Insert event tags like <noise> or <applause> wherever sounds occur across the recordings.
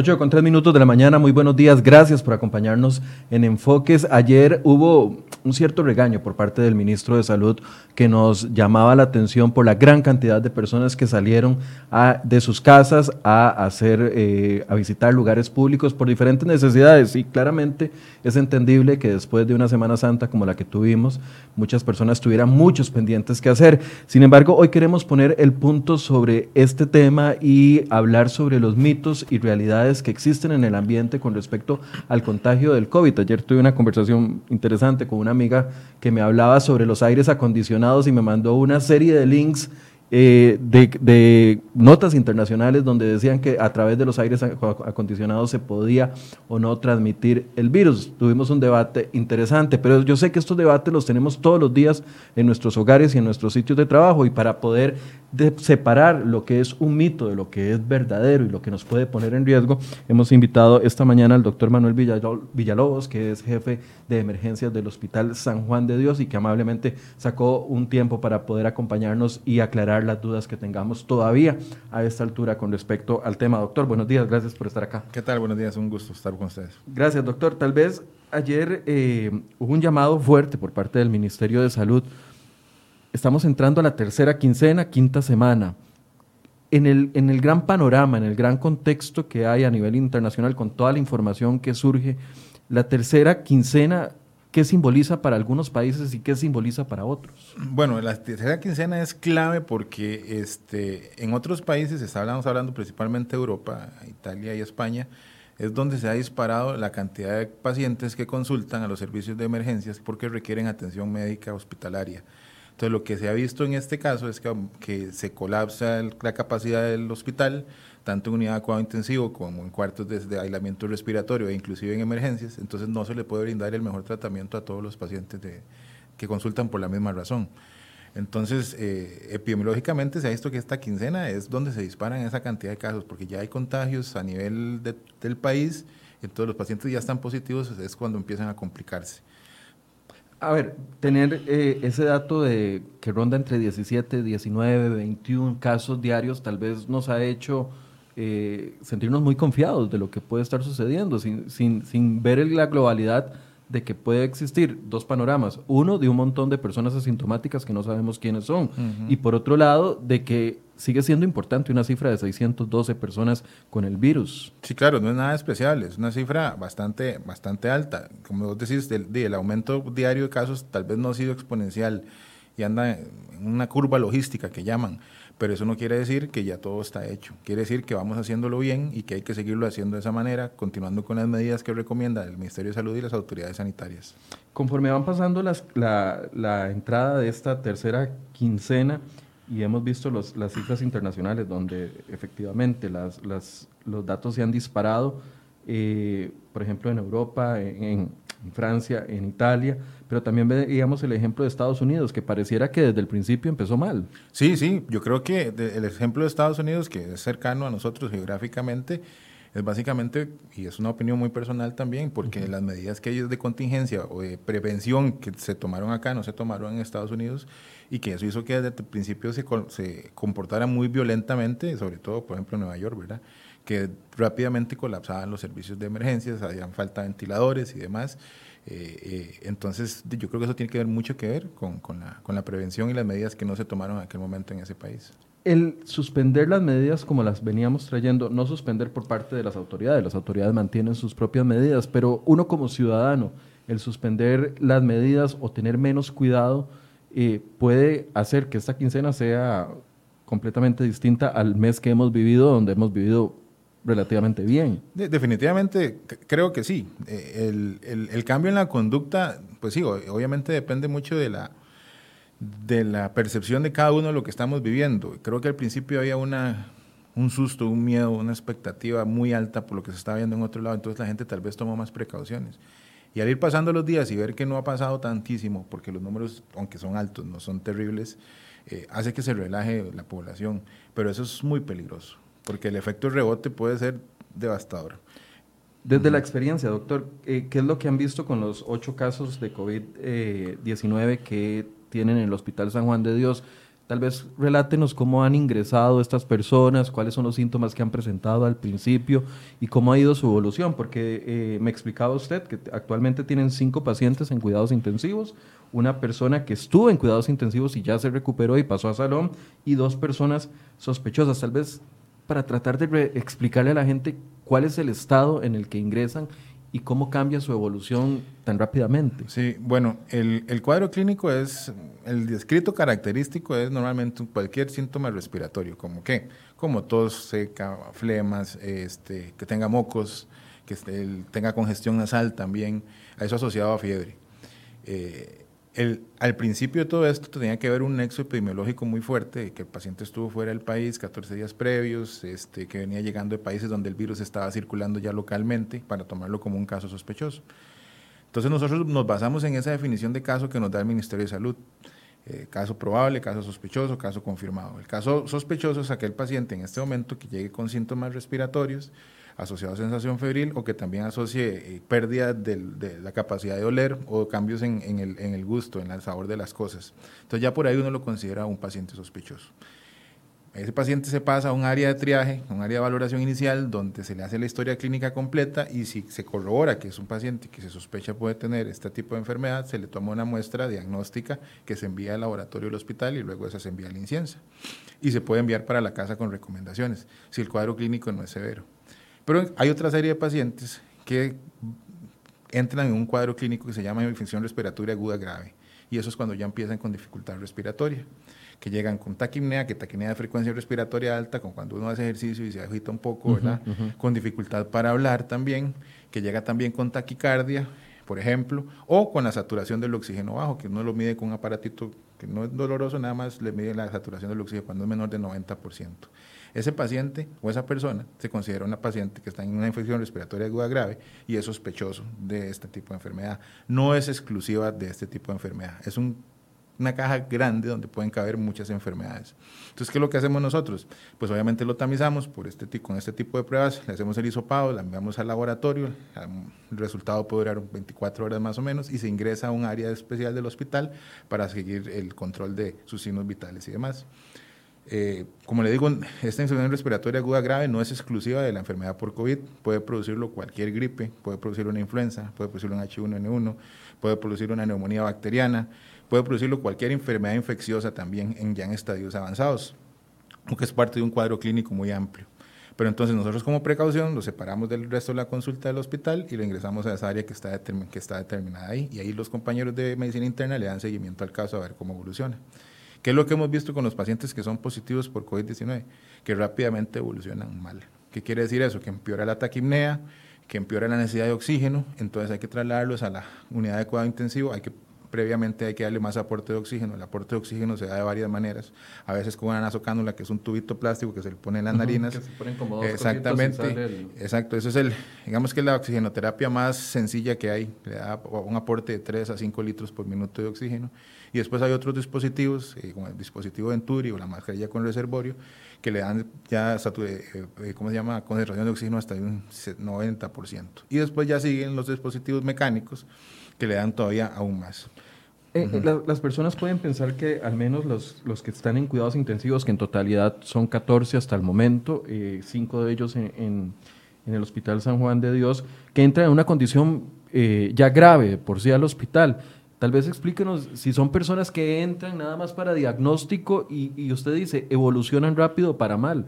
8 con 3 minutos de la mañana, muy buenos días, gracias por acompañarnos en Enfoques. Ayer hubo un cierto regaño por parte del ministro de Salud que nos llamaba la atención por la gran cantidad de personas que salieron de sus casas a hacer, eh, a visitar lugares públicos por diferentes necesidades y claramente es entendible que después de una Semana Santa como la que tuvimos, muchas personas tuvieran muchos pendientes que hacer. Sin embargo, hoy queremos poner el punto sobre este tema y hablar sobre los mitos y realidades que existen en el ambiente con respecto al contagio del COVID. Ayer tuve una conversación interesante con una amiga que me hablaba sobre los aires acondicionados y me mandó una serie de links eh, de, notas internacionales donde decían que a través de los aires acondicionados se podía o no transmitir el virus. Tuvimos un debate interesante, pero yo sé que estos debates los tenemos todos los días en nuestros hogares y en nuestros sitios de trabajo y para poder separar lo que es un mito de lo que es verdadero y lo que nos puede poner en riesgo, hemos invitado esta mañana al doctor Manuel Villalobos, que es jefe de emergencias del Hospital San Juan de Dios y que amablemente sacó un tiempo para poder acompañarnos y aclarar las dudas que tengamos todavía a esta altura con respecto al tema. Doctor, buenos días, gracias por estar acá. ¿Qué tal? Buenos días, un gusto estar con ustedes. Gracias, doctor. Tal vez ayer eh, hubo un llamado fuerte por parte del Ministerio de Salud. Estamos entrando a la tercera quincena, quinta semana. En el, en el gran panorama, en el gran contexto que hay a nivel internacional, con toda la información que surge, la tercera quincena ¿Qué simboliza para algunos países y qué simboliza para otros? Bueno, la tercera quincena es clave porque este, en otros países, estamos hablando principalmente de Europa, Italia y España, es donde se ha disparado la cantidad de pacientes que consultan a los servicios de emergencias porque requieren atención médica hospitalaria. Entonces, lo que se ha visto en este caso es que, se colapsa la capacidad del hospital, tanto en unidad de cuidado intensivo como en cuartos de, aislamiento respiratorio e inclusive en emergencias, entonces no se le puede brindar el mejor tratamiento a todos los pacientes que consultan por la misma razón. Entonces, eh, epidemiológicamente se ha visto que esta quincena es donde se disparan esa cantidad de casos, porque ya hay contagios a nivel del país, entonces los pacientes ya están positivos, es cuando empiezan a complicarse. A ver, tener eh, ese dato de que ronda entre 17, 19, 21 casos diarios tal vez nos ha hecho eh, sentirnos muy confiados de lo que puede estar sucediendo, sin, sin, sin ver la globalidad de que puede existir dos panoramas. Uno, de un montón de personas asintomáticas que no sabemos quiénes son. Y por otro lado, de que sigue siendo importante una cifra de 612 personas con el virus. Sí, claro, no es nada especial, es una cifra bastante, bastante alta. Como vos decís, el, el aumento diario de casos tal vez no ha sido exponencial y anda en una curva logística que llaman pero eso no quiere decir que ya todo está hecho. Quiere decir que vamos haciéndolo bien y que hay que seguirlo haciendo de esa manera, continuando con las medidas que recomienda el Ministerio de Salud y las autoridades sanitarias. Conforme van pasando las, la, entrada de esta tercera quincena y hemos visto los, las cifras internacionales donde efectivamente las, las, los datos se han disparado, eh, por ejemplo en Europa, en Francia, en Italia, pero también veíamos el ejemplo de Estados Unidos, que pareciera que desde el principio empezó mal. Sí, sí, yo creo que el ejemplo de Estados Unidos, que es cercano a nosotros geográficamente, es básicamente, y es una opinión muy personal también, porque las medidas que hay de contingencia o de prevención que se tomaron acá no se tomaron en Estados Unidos y que eso hizo que desde el principio se, se comportara muy violentamente, sobre todo, por ejemplo, en Nueva York, ¿verdad? Que rápidamente colapsaban los servicios de emergencias, habían falta ventiladores y demás. Eh, eh, entonces, yo creo que eso tiene que ver mucho que ver con, con, la, con la prevención y las medidas que no se tomaron en aquel momento en ese país. El suspender las medidas como las veníamos trayendo, no suspender por parte de las autoridades, las autoridades mantienen sus propias medidas, pero uno como ciudadano, el suspender las medidas o tener menos cuidado puede hacer que esta quincena sea completamente distinta al mes que hemos vivido, donde hemos vivido relativamente bien. definitivamente creo que sí. Eh, el, el, cambio en la conducta, pues sí, obviamente depende mucho de la, de la percepción de cada uno de lo que estamos viviendo. Creo que al principio había una, un susto, un miedo, una expectativa muy alta por lo que se estaba viendo en otro lado, entonces la gente tal vez tomó más precauciones. Y al ir pasando los días y ver que no ha pasado tantísimo, porque los números, aunque son altos, no son terribles, eh, hace que se relaje la población. Pero eso es muy peligroso porque el efecto rebote puede ser devastador. Desde la experiencia, doctor, eh, ¿qué es lo que han visto con los ocho casos de COVID-19 que tienen en el Hospital San Juan de Dios? Tal vez relátenos cómo han ingresado estas personas, cuáles son los síntomas que han presentado al principio y cómo ha ido su evolución, porque eh, me explicaba usted que actualmente tienen cinco pacientes en cuidados intensivos, una persona que estuvo en cuidados intensivos y ya se recuperó y pasó a salón, y dos personas sospechosas. Tal vez para tratar de explicarle a la gente cuál es el estado en el que ingresan y cómo cambia su evolución tan rápidamente. Sí, bueno, el, cuadro clínico es, el descrito característico es normalmente cualquier síntoma respiratorio, como qué, como tos seca, flemas, este, que tenga mocos, que tenga congestión nasal también, a eso asociado a fiebre. Eh, al principio de todo esto tenía que haber un nexo epidemiológico muy fuerte, que el paciente estuvo fuera del país 14 días previos, este, que venía llegando de países donde el virus estaba circulando ya localmente para tomarlo como un caso sospechoso. Entonces nosotros nos basamos en esa definición de caso que nos da el Ministerio de Salud. Eh, caso probable, caso sospechoso, caso confirmado. El caso sospechoso es aquel paciente en este momento que llegue con síntomas respiratorios, asociado a sensación febril o que también asocie eh, pérdida de la capacidad de oler o cambios en, el, en, el, gusto, en el sabor de las cosas. Entonces ya por ahí uno lo considera un paciente sospechoso. Ese paciente se pasa a un área de triaje, un área de valoración inicial, donde se le hace la historia clínica completa y si se corrobora que es un paciente que se sospecha puede tener este tipo de enfermedad, se le toma una muestra diagnóstica que se envía al laboratorio del hospital y luego esa se envía a la inciensa. Y se puede enviar para la casa con recomendaciones, si el cuadro clínico no es severo. Pero hay otra serie de pacientes que entran en un cuadro clínico que se llama infección respiratoria aguda grave. Y eso es cuando ya empiezan con dificultad respiratoria, que llegan con taquimnea, que taquimnea de frecuencia respiratoria alta, con cuando uno hace ejercicio y se agita un poco, ¿verdad? Con dificultad para hablar también, que llega también con taquicardia, por ejemplo, o con la saturación del oxígeno bajo, que uno lo mide con un aparatito que no es doloroso, nada más le mide la saturación del oxígeno cuando es menor del 90%. Ese paciente o esa persona se considera una paciente que está en una infección respiratoria aguda grave y es sospechoso de este tipo de enfermedad. No es exclusiva de este tipo de enfermedad. Es una caja grande donde pueden caber muchas enfermedades. Entonces, ¿qué es lo que hacemos nosotros? Pues obviamente lo tamizamos este, con este tipo de pruebas, le hacemos el hisopado, la enviamos al laboratorio, el resultado puede durar 24 horas más o menos y se ingresa a un área especial del hospital para seguir el control de sus signos vitales y demás. Eh, como le digo, esta infección respiratoria aguda grave no es exclusiva de la enfermedad por COVID, puede producirlo cualquier gripe, puede producirlo una influenza, puede producirlo un H1N1, puede producir una neumonía bacteriana, puede producirlo cualquier enfermedad infecciosa también en ya en estadios avanzados, aunque es parte de un cuadro clínico muy amplio. Pero entonces nosotros como precaución lo separamos del resto de la consulta del hospital y lo ingresamos a esa área que está, que está determinada ahí. Y ahí los compañeros de medicina interna le dan seguimiento al caso a ver cómo evoluciona. ¿Qué es lo que hemos visto con los pacientes que son positivos por COVID-19? Que rápidamente evolucionan mal. ¿Qué quiere decir eso? Que empeora la taquimnea, que empeora la necesidad de oxígeno, entonces hay que trasladarlos a la unidad de cuidado intensivo, hay que previamente hay que darle más aporte de oxígeno. El aporte de oxígeno se da de varias maneras. A veces con una nasocánula, que es un tubito plástico que se le pone en las narinas. Que se ponen como dos Exactamente. Exacto. Eso es el, digamos que es la oxigenoterapia más sencilla que hay. Le da un aporte de 3 a 5 litros por minuto de oxígeno. Y después hay otros dispositivos, eh, como el dispositivo Venturi o la mascarilla con reservorio, que le dan ya, eh, eh, ¿cómo se llama?, concentración de oxígeno hasta un 90%. Y después ya siguen los dispositivos mecánicos que le dan todavía aún más. las personas pueden pensar que al menos los, los, que están en cuidados intensivos, que en totalidad son 14 hasta el momento, eh, cinco de ellos en, en, el Hospital San Juan de Dios, que entran en una condición ya grave por sí al hospital. Tal vez explíquenos si son personas que entran nada más para diagnóstico y, usted dice evolucionan rápido para mal.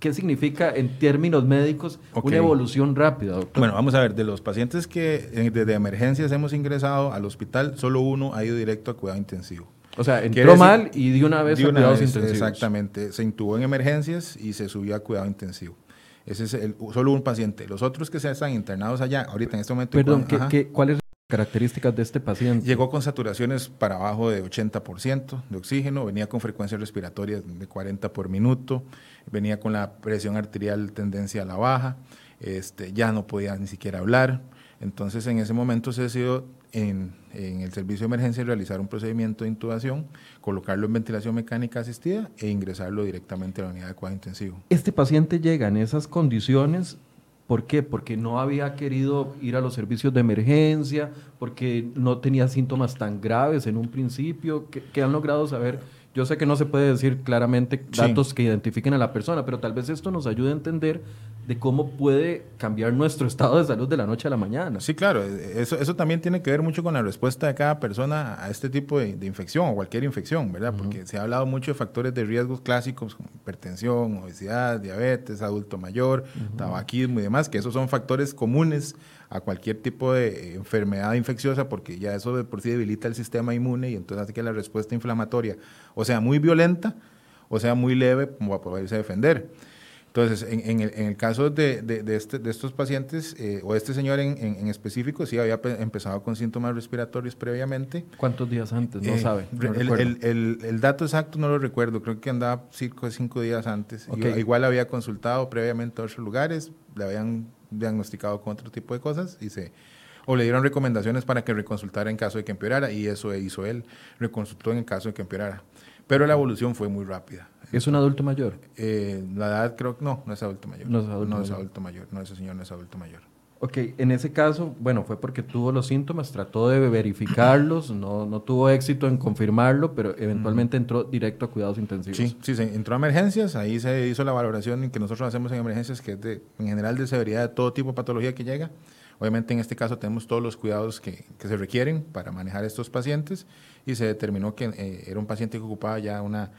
¿Qué significa en términos médicos una evolución rápida, doctor? Bueno, vamos a ver, de los pacientes que eh, desde emergencias hemos ingresado al hospital, solo uno ha ido directo a cuidado intensivo. O sea, entró mal y de una vez a cuidados intensivos. Exactamente, se intubó en emergencias y se subió a cuidado intensivo. Ese es el, solo un paciente. Los otros que se están internados allá, ahorita en este momento... Perdón, ¿qué, cuál es características de este paciente? Llegó con saturaciones para abajo de 80% de oxígeno, venía con frecuencia respiratoria de 40 por minuto, venía con la presión arterial tendencia a la baja, este, ya no podía ni siquiera hablar. Entonces, en ese momento se decidió en, en, el servicio de emergencia realizar un procedimiento de intubación, colocarlo en ventilación mecánica asistida e ingresarlo directamente a la unidad de cuidado intensivo. Este paciente llega en esas condiciones ¿Por qué? Porque no había querido ir a los servicios de emergencia, porque no tenía síntomas tan graves en un principio. ¿Qué, han logrado saber yo sé que no se puede decir claramente datos que identifiquen a la persona, pero tal vez esto nos ayude a entender de cómo puede cambiar nuestro estado de salud de la noche a la mañana. Sí, claro, eso, eso también tiene que ver mucho con la respuesta de cada persona a este tipo de, infección o cualquier infección, ¿verdad? Porque se ha hablado mucho de factores de riesgos clásicos como hipertensión, obesidad, diabetes, adulto mayor, tabaquismo y demás, que esos son factores comunes a cualquier tipo de enfermedad infecciosa porque ya eso de por sí debilita el sistema inmune y entonces hace que la respuesta inflamatoria o sea muy violenta o sea muy leve como para poderse defender. Entonces, en, el, en el, caso de, de, este, de estos pacientes, eh, o este señor en, en, específico, sí había empezado con síntomas respiratorios previamente. ¿Cuántos días antes? No eh, sabe. el, el, el, dato exacto no lo recuerdo, creo que andaba cinco, cinco días antes. Igual había consultado previamente a otros lugares, le habían diagnosticado con otro tipo de cosas y se o le dieron recomendaciones para que reconsultara en caso de que empeorara y eso hizo él, reconsultó en el caso de que empeorara. Pero la evolución fue muy rápida. ¿Es un adulto mayor? Eh, la edad creo que no, no es adulto mayor. No es adulto, no mayor. Es adulto mayor. No, ese señor no es adulto mayor. Ok, en ese caso, bueno, fue porque tuvo los síntomas, trató de verificarlos, no, no tuvo éxito en confirmarlo, pero eventualmente entró directo a cuidados intensivos. Sí, sí, se entró a emergencias, ahí se hizo la valoración que nosotros hacemos en emergencias, que es de, en general de severidad de todo tipo de patología que llega. Obviamente en este caso tenemos todos los cuidados que, que se requieren para manejar estos pacientes y se determinó que eh, era un paciente que ocupaba ya una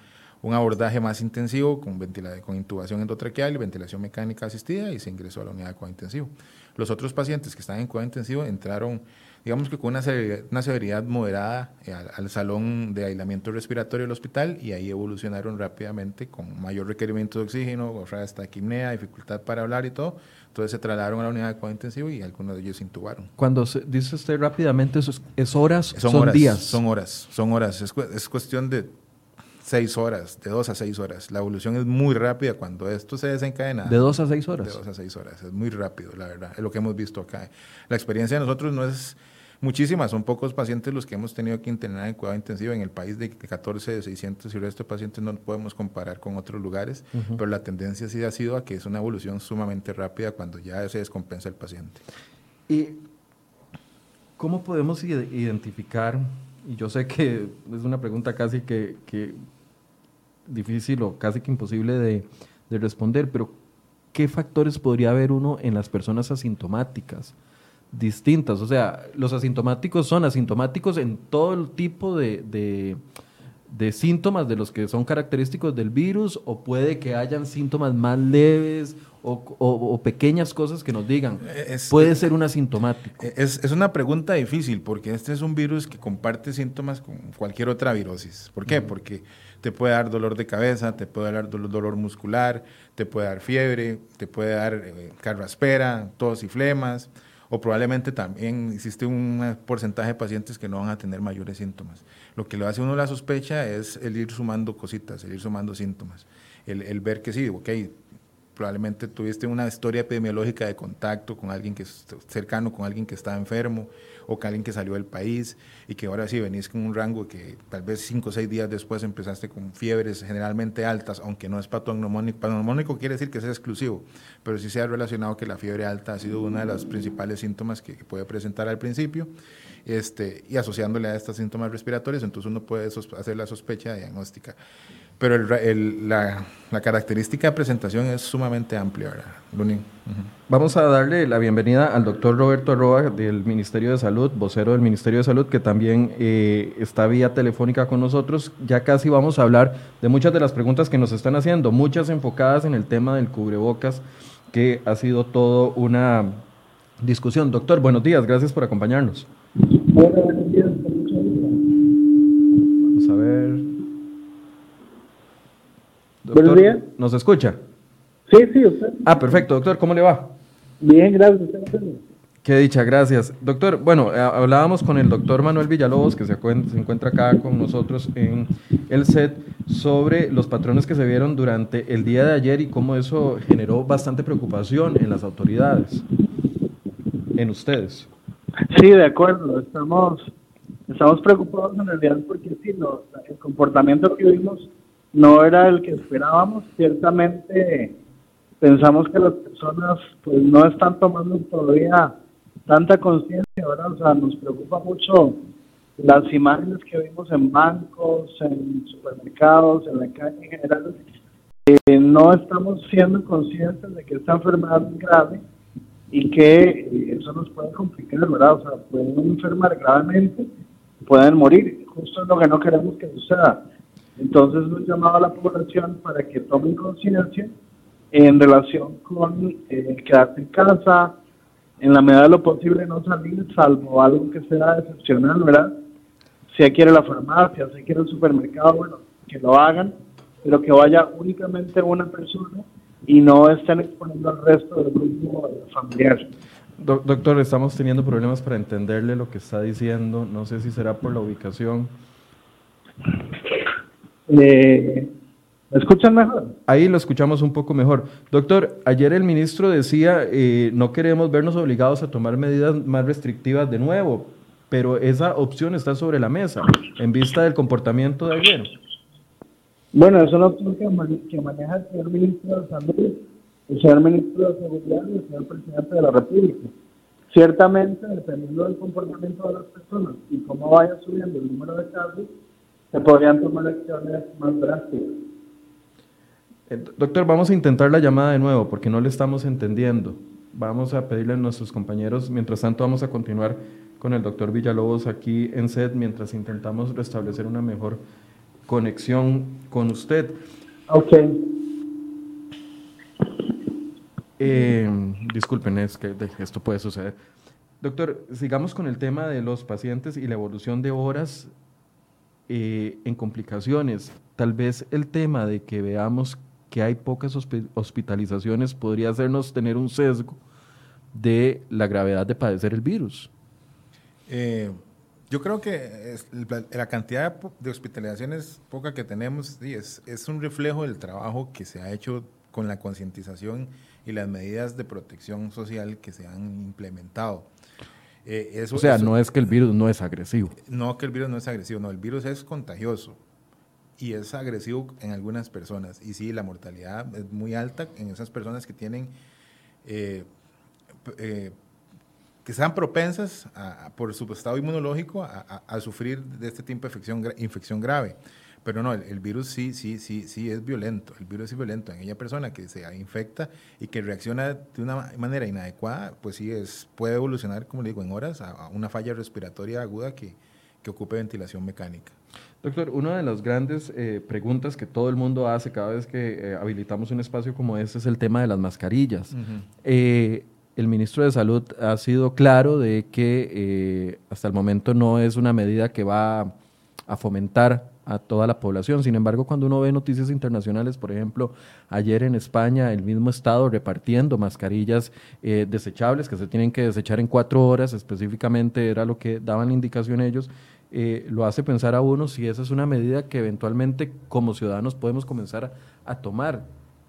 un abordaje más intensivo con, con intubación endotraqueal y ventilación mecánica asistida y se ingresó a la unidad de cuidado intensivo. Los otros pacientes que están en cuidado intensivo entraron, digamos que con una severidad, una severidad moderada eh, al, salón de aislamiento respiratorio del hospital y ahí evolucionaron rápidamente con mayor requerimiento de oxígeno, hasta taquimnea, dificultad para hablar y todo. Entonces se trasladaron a la unidad de cuidado intensivo y algunos de ellos se intubaron. Cuando se, dice usted rápidamente, ¿es, es horas? Son, son días. Son horas, son horas. Es, es cuestión de seis horas, de dos a seis horas. La evolución es muy rápida cuando esto se desencadena. ¿De dos a seis horas? De dos a seis horas, es muy rápido, la verdad, es lo que hemos visto acá. La experiencia de nosotros no es muchísima, son pocos pacientes los que hemos tenido que internar en cuidado intensivo en el país de 14 de 600 y el resto de pacientes no podemos comparar con otros lugares, pero la tendencia sí ha sido a que es una evolución sumamente rápida cuando ya se descompensa el paciente. ¿Y cómo podemos identificar y yo sé que es una pregunta casi que, que difícil o casi que imposible de, responder, pero ¿qué factores podría haber uno en las personas asintomáticas? distintas. O sea, los asintomáticos son asintomáticos en todo el tipo de, de, síntomas de los que son característicos del virus, o puede que hayan síntomas más leves o, pequeñas cosas que nos digan. puede ser un asintomático. Es, es, una pregunta difícil porque este es un virus que comparte síntomas con cualquier otra virosis. ¿Por qué? Porque te puede dar dolor de cabeza, te puede dar dolor, muscular, te puede dar fiebre, te puede dar eh, carraspera, tos y flemas, o probablemente también existe un porcentaje de pacientes que no van a tener mayores síntomas. Lo que le hace uno la sospecha es el ir sumando cositas, el ir sumando síntomas, el, el ver que sí, ok, probablemente tuviste una historia epidemiológica de contacto con alguien que es cercano, con alguien que está enfermo, o con alguien que salió del país y que ahora sí venís con un rango que tal vez cinco o seis días después empezaste con fiebres generalmente altas, aunque no es patognómico. Patognómico quiere decir que sea exclusivo, pero sí se ha relacionado que la fiebre alta ha sido uno de los principales síntomas que, puede presentar al principio. Este, y asociándole a estos síntomas respiratorios, entonces uno puede hacer la sospecha diagnóstica. Pero el, la, la, característica de presentación es sumamente amplia, ¿verdad, Vamos a darle la bienvenida al doctor Roberto Arroa del Ministerio de Salud, vocero del Ministerio de Salud, que también eh, está vía telefónica con nosotros. Ya casi vamos a hablar de muchas de las preguntas que nos están haciendo, muchas enfocadas en el tema del cubrebocas, que ha sido todo una discusión. Doctor, buenos días, gracias por acompañarnos. buenos Buenos días. ¿Nos escucha? Sí, sí, usted. Ah, perfecto, doctor, ¿cómo le va? Bien, gracias. Qué dicha, gracias. Doctor, bueno, eh, hablábamos con el doctor Manuel Villalobos, que se, se, encuentra acá con nosotros en el set, sobre los patrones que se vieron durante el día de ayer y cómo eso generó bastante preocupación en las autoridades, en ustedes. Sí, de acuerdo. Estamos, estamos preocupados en realidad porque sí, el comportamiento que vimos no era el que esperábamos. Ciertamente pensamos que las personas pues no están tomando todavía tanta conciencia, ¿verdad? O sea, nos preocupa mucho las imágenes que vimos en bancos, en supermercados, en la calle en general, no estamos siendo conscientes de que esta enfermedad es grave y que eso nos puede complicar, ¿verdad? O sea, pueden enfermar gravemente, pueden morir. Justo es lo que no queremos que suceda. Entonces, un llamado a la población para que tomen conciencia en relación con eh, quedarse en casa, en la medida de lo posible no salir, salvo algo que sea excepcional, ¿verdad? Si a la farmacia, si ir al supermercado, bueno, que lo hagan, pero que vaya únicamente una persona y no estén exponiendo al resto del grupo familiar. doctor, estamos teniendo problemas para entenderle lo que está diciendo. No sé si será por la ubicación. Eh, ¿Me escuchan mejor? Ahí lo escuchamos un poco mejor. Doctor, ayer el ministro decía, eh, no queremos vernos obligados a tomar medidas más restrictivas de nuevo, pero esa opción está sobre la mesa en vista del comportamiento de ayer. Bueno, es una opción que, maneja el señor ministro de Salud, el señor ministro de Seguridad y el señor presidente de la República. Ciertamente, dependiendo del comportamiento de las personas y cómo vaya subiendo el número de casos, se podrían tomar acciones más drásticas. Eh, doctor, vamos a intentar la llamada de nuevo porque no le estamos entendiendo. Vamos a pedirle a nuestros compañeros, mientras tanto vamos a continuar con el doctor Villalobos aquí en SED mientras intentamos restablecer una mejor conexión con usted. Ok. Eh, disculpen, es que esto puede suceder. Doctor, sigamos con el tema de los pacientes y la evolución de horas eh, en complicaciones. Tal vez el tema de que veamos que hay pocas hospitalizaciones podría hacernos tener un sesgo de la gravedad de padecer el virus. Eh, yo creo que la cantidad de hospitalizaciones poca que tenemos es, es un reflejo del trabajo que se ha hecho con la concientización y las medidas de protección social que se han implementado. Eh, eso, o sea, no es que el virus no es agresivo. No que el virus no es agresivo, no, el virus es contagioso y es agresivo en algunas personas. Y sí, la mortalidad es muy alta en esas personas que tienen eh, eh, que sean propensas por su estado inmunológico a, sufrir de este tipo de infección, infección grave. Pero no, el, virus sí, sí, sí, sí es violento. El virus es violento en aquella persona que se infecta y que reacciona de una manera inadecuada, pues sí es, puede evolucionar, como le digo, en horas a, una falla respiratoria aguda que, que, ocupe ventilación mecánica. Doctor, una de las grandes eh, preguntas que todo el mundo hace cada vez que eh, habilitamos un espacio como este es el tema de las mascarillas el ministro de Salud ha sido claro de que eh, hasta el momento no es una medida que va a fomentar a toda la población. Sin embargo, cuando uno ve noticias internacionales, por ejemplo, ayer en España, el mismo Estado repartiendo mascarillas eh, desechables que se tienen que desechar en cuatro horas, específicamente era lo que daban la indicación ellos, eh, lo hace pensar a uno si esa es una medida que eventualmente como ciudadanos podemos comenzar a tomar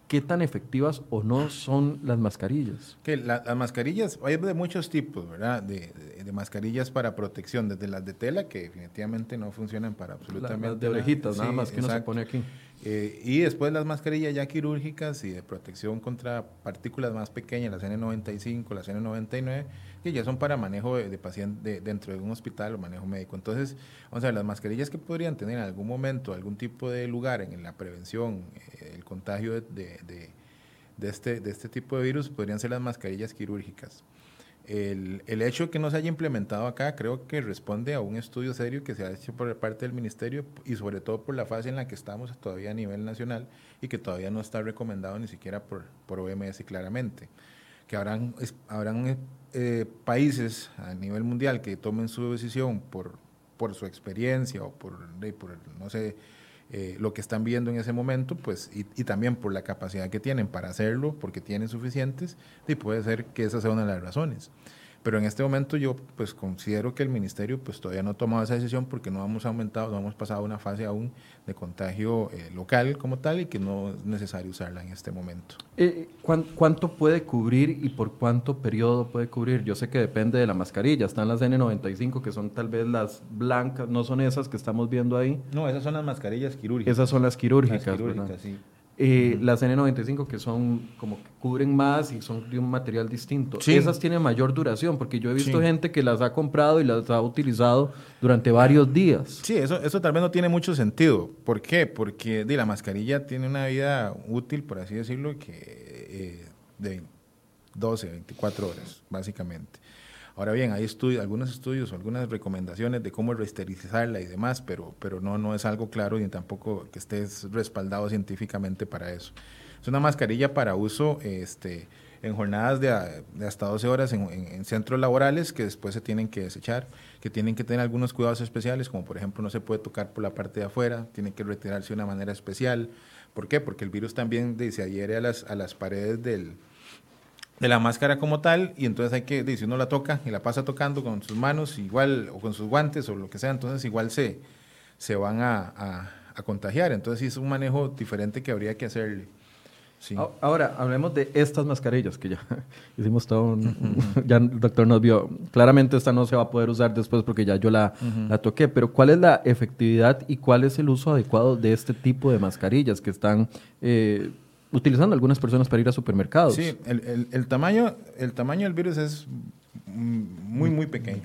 qué tan efectivas o no son las mascarillas. Que las mascarillas, hay de muchos tipos, ¿verdad? De, mascarillas para protección, desde las de tela, que definitivamente no funcionan para absolutamente las de orejitas, nada más que uno se pone aquí. Eh, y después las mascarillas ya quirúrgicas y de protección contra partículas más pequeñas, las N95, las N99, que ya son para manejo de, paciente dentro de un hospital o manejo médico. Entonces, vamos a ver, las mascarillas que podrían tener en algún momento algún tipo de lugar en, la prevención, eh, el contagio de, de, de, este, de este tipo de virus, podrían ser las mascarillas quirúrgicas. El, el, hecho de que no se haya implementado acá creo que responde a un estudio serio que se ha hecho por parte del Ministerio y sobre todo por la fase en la que estamos todavía a nivel nacional y que todavía no está recomendado ni siquiera por, por OMS claramente. Que habrán, habrán eh, países a nivel mundial que tomen su decisión por, por su experiencia o por, no sé, eh, lo que están viendo en ese momento, pues, y, y, también por la capacidad que tienen para hacerlo, porque tienen suficientes, y puede ser que esa sea una de las razones. Pero en este momento yo pues considero que el ministerio pues todavía no ha tomado esa decisión porque no hemos aumentado, no hemos pasado una fase aún de contagio eh, local como tal y que no es necesario usarla en este momento. Eh, ¿Cuánto puede cubrir y por cuánto periodo puede cubrir? Yo sé que depende de la mascarilla, están las N95 que son tal vez las blancas, no son esas que estamos viendo ahí. No, esas son las mascarillas quirúrgicas. Esas son las quirúrgicas. Las quirúrgicas sí. Eh, las N95 que son como que cubren más y son de un material distinto. Esas tienen mayor duración porque yo he visto gente que las ha comprado y las ha utilizado durante varios días. Sí, eso, eso tal vez no tiene mucho sentido. ¿Por qué? Porque la mascarilla tiene una vida útil, por así decirlo, que eh, de 12, 24 horas, básicamente. Ahora bien, hay algunos estudios, algunas recomendaciones de cómo resterilizarla y demás, pero, pero no, no es algo claro ni tampoco que estés respaldado científicamente para eso. Es una mascarilla para uso este, en jornadas de, hasta 12 horas en, centros laborales que después se tienen que desechar, que tienen que tener algunos cuidados especiales, como por ejemplo no se puede tocar por la parte de afuera, tiene que retirarse de una manera especial. ¿Por qué? Porque el virus también se adhiere a las, a las paredes del, de la máscara como tal y entonces hay que, si uno la toca y la pasa tocando con sus manos igual o con sus guantes o lo que sea, entonces igual se, se van a, a, contagiar. Entonces sí es un manejo diferente que habría que hacerle. Ahora, hablemos de estas mascarillas que ya <laughs> hicimos todo un, <laughs> ya el doctor nos vio. Claramente esta no se va a poder usar después porque ya yo la, la, toqué, pero ¿cuál es la efectividad y cuál es el uso adecuado de este tipo de mascarillas que están eh, utilizando algunas personas para ir a supermercados. Sí, el, el, tamaño, el tamaño del virus es muy, muy pequeño,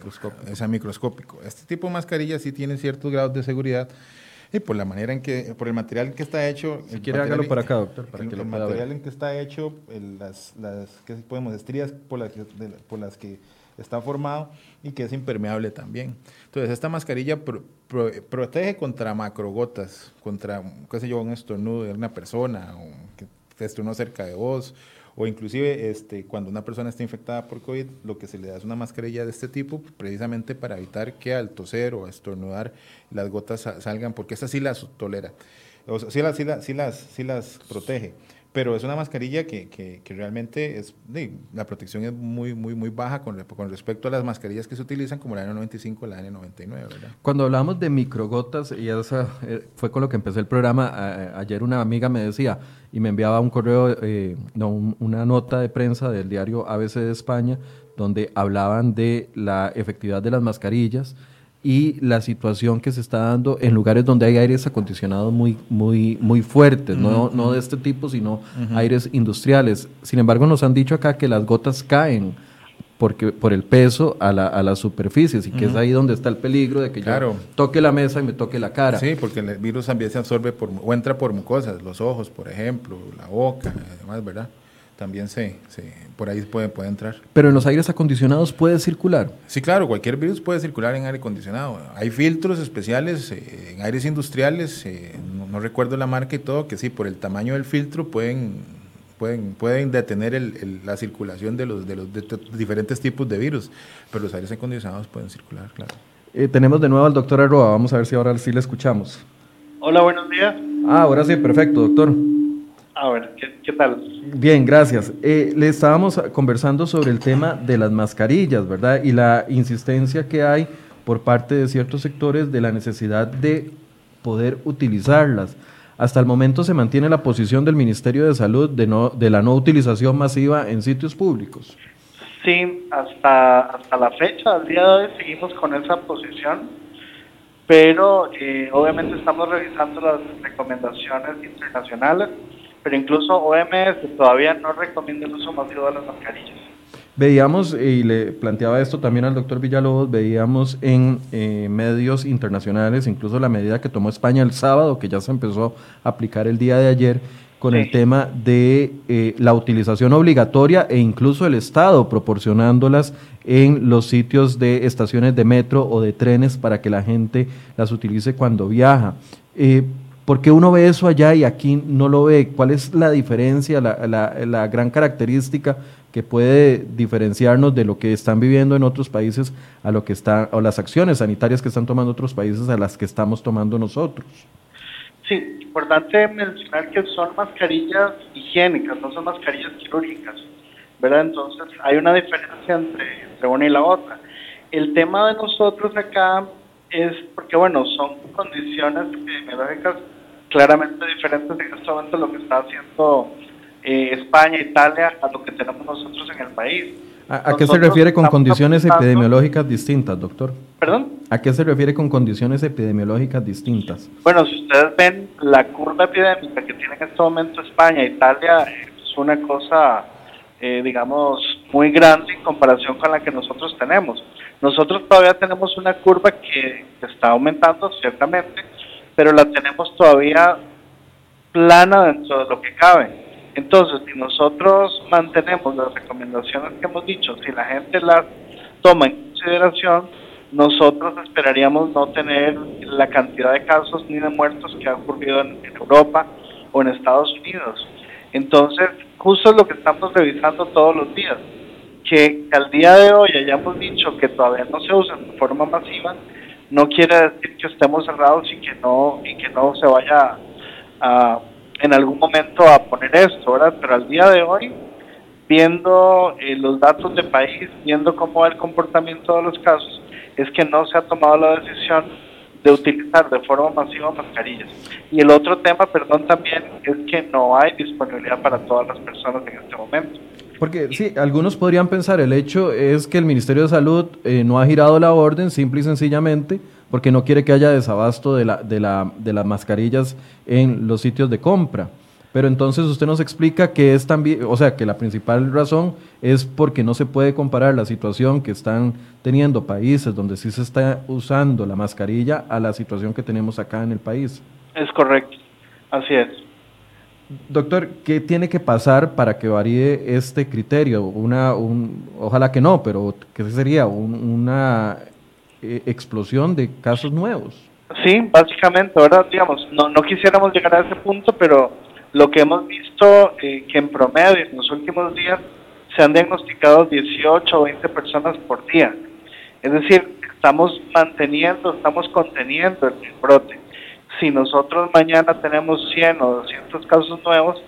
es microscópico. Este tipo de mascarillas sí tienen ciertos grados de seguridad y por la manera en que, por el material en que está hecho. Si quiere hágalo para acá, doctor, para el, que lo material en que está hecho, las, las, ¿qué podemos? Estrías por las, por las que está formado y que es impermeable también. Entonces, esta mascarilla protege contra macrogotas, contra, qué sé yo, un estornudo de una persona, o que te estornudó cerca de vos, o inclusive este, cuando una persona está infectada por COVID, lo que se le da es una mascarilla de este tipo, precisamente para evitar que al toser o estornudar las gotas salgan, porque esta sí las tolera, o sea, sí, las, sí, las, sí, las, sí las protege. Pero es una mascarilla que, que, realmente es, la protección es muy, muy, muy baja con, con, respecto a las mascarillas que se utilizan como la N95 la N99, ¿verdad? Cuando hablamos de microgotas, y esa eh, fue con lo que empecé el programa, ayer una amiga me decía, y me enviaba un correo, eh, no, una nota de prensa del diario ABC de España, donde hablaban de la efectividad de las mascarillas, y la situación que se está dando en lugares donde hay aires acondicionados muy, muy, muy fuertes, no, no de este tipo, sino aires industriales. Sin embargo, nos han dicho acá que las gotas caen porque, por el peso a, la, a las superficies y que es ahí donde está el peligro de que yo toque la mesa y me toque la cara. Sí, porque el virus también se absorbe por, o entra por mucosas, los ojos, por ejemplo, la boca, además, ¿verdad? También se, por ahí puede, puede entrar. Pero en los aires acondicionados puede circular. Sí, claro, cualquier virus puede circular en aire acondicionado. Hay filtros especiales eh, en aires industriales, eh, no, recuerdo la marca y todo, que sí, por el tamaño del filtro pueden, pueden, pueden detener la circulación de los, de los diferentes tipos de virus, pero los aires acondicionados pueden circular, claro. Eh, tenemos de nuevo al doctor Arroa, vamos a ver si ahora sí le escuchamos. Hola, buenos días. Ah, ahora sí, perfecto, doctor. A ver, ¿qué, tal? Bien, gracias. Eh, le estábamos conversando sobre el tema de las mascarillas, ¿verdad? Y la insistencia que hay por parte de ciertos sectores de la necesidad de poder utilizarlas. Hasta el momento se mantiene la posición del Ministerio de Salud de, no, de la no utilización masiva en sitios públicos. Sí, hasta, hasta la fecha, al día de hoy, seguimos con esa posición, pero eh, obviamente estamos revisando las recomendaciones internacionales pero incluso OMS todavía no recomienda el uso masivo de las mascarillas. Veíamos, y le planteaba esto también al doctor Villalobos, veíamos en eh, medios internacionales, incluso la medida que tomó España el sábado, que ya se empezó a aplicar el día de ayer, con el tema de eh, la utilización obligatoria e incluso el Estado proporcionándolas en los sitios de estaciones de metro o de trenes para que la gente las utilice cuando viaja. Eh, ¿Por qué uno ve eso allá y aquí no lo ve? ¿Cuál es la diferencia, la, gran característica que puede diferenciarnos de lo que están viviendo en otros países a lo que está, o las acciones sanitarias que están tomando otros países a las que estamos tomando nosotros? Sí, importante mencionar que son mascarillas higiénicas, no son mascarillas quirúrgicas, ¿verdad? Entonces hay una diferencia entre, entre una y la otra. El tema de nosotros acá es porque, bueno, son condiciones epidemiológicas claramente diferentes en este momento lo que está haciendo eh, España, Italia, a lo que tenemos nosotros en el país. ¿A, qué se refiere con condiciones epidemiológicas distintas, doctor? ¿Perdón? ¿A qué se refiere con condiciones epidemiológicas distintas? Bueno, si ustedes ven la curva epidémica que tiene en este momento España e Italia, es una cosa, eh, digamos, muy grande en comparación con la que nosotros tenemos. Nosotros todavía tenemos una curva que está aumentando, ciertamente, pero la tenemos todavía plana dentro de lo que cabe. Entonces, si nosotros mantenemos las recomendaciones que hemos dicho, si la gente las toma en consideración, nosotros esperaríamos no tener la cantidad de casos ni de muertos que ha ocurrido en, Europa o en Estados Unidos. Entonces, justo es lo que estamos revisando todos los días, que al día de hoy hayamos dicho que todavía no se usa de forma masiva, no quiere decir que estemos cerrados y que no y que no se vaya a en algún momento a poner esto, ¿verdad? Pero al día de hoy, viendo eh, los datos de país, viendo cómo va el comportamiento de los casos, es que no se ha tomado la decisión de utilizar de forma masiva mascarillas. Y el otro tema, perdón, también es que no hay disponibilidad para todas las personas en este momento. Porque sí, algunos podrían pensar, el hecho es que el Ministerio de Salud eh, no ha girado la orden, simple y sencillamente, porque no quiere que haya desabasto de, la, de, la, de las mascarillas en los sitios de compra. Pero entonces usted nos explica que es también, o sea, que la principal razón es porque no se puede comparar la situación que están teniendo países donde sí se está usando la mascarilla a la situación que tenemos acá en el país. Es correcto, así es. Doctor, ¿qué tiene que pasar para que varíe este criterio? Una, un, ojalá que no, pero ¿qué sería? una eh, explosión de casos nuevos. Sí, básicamente, ¿verdad? Digamos, no, no quisiéramos llegar a ese punto, pero lo que hemos visto eh, que en promedio en los últimos días se han diagnosticado 18 o 20 personas por día. Es decir, estamos manteniendo, estamos conteniendo el brote. Si nosotros mañana tenemos 100 o 200 casos nuevos,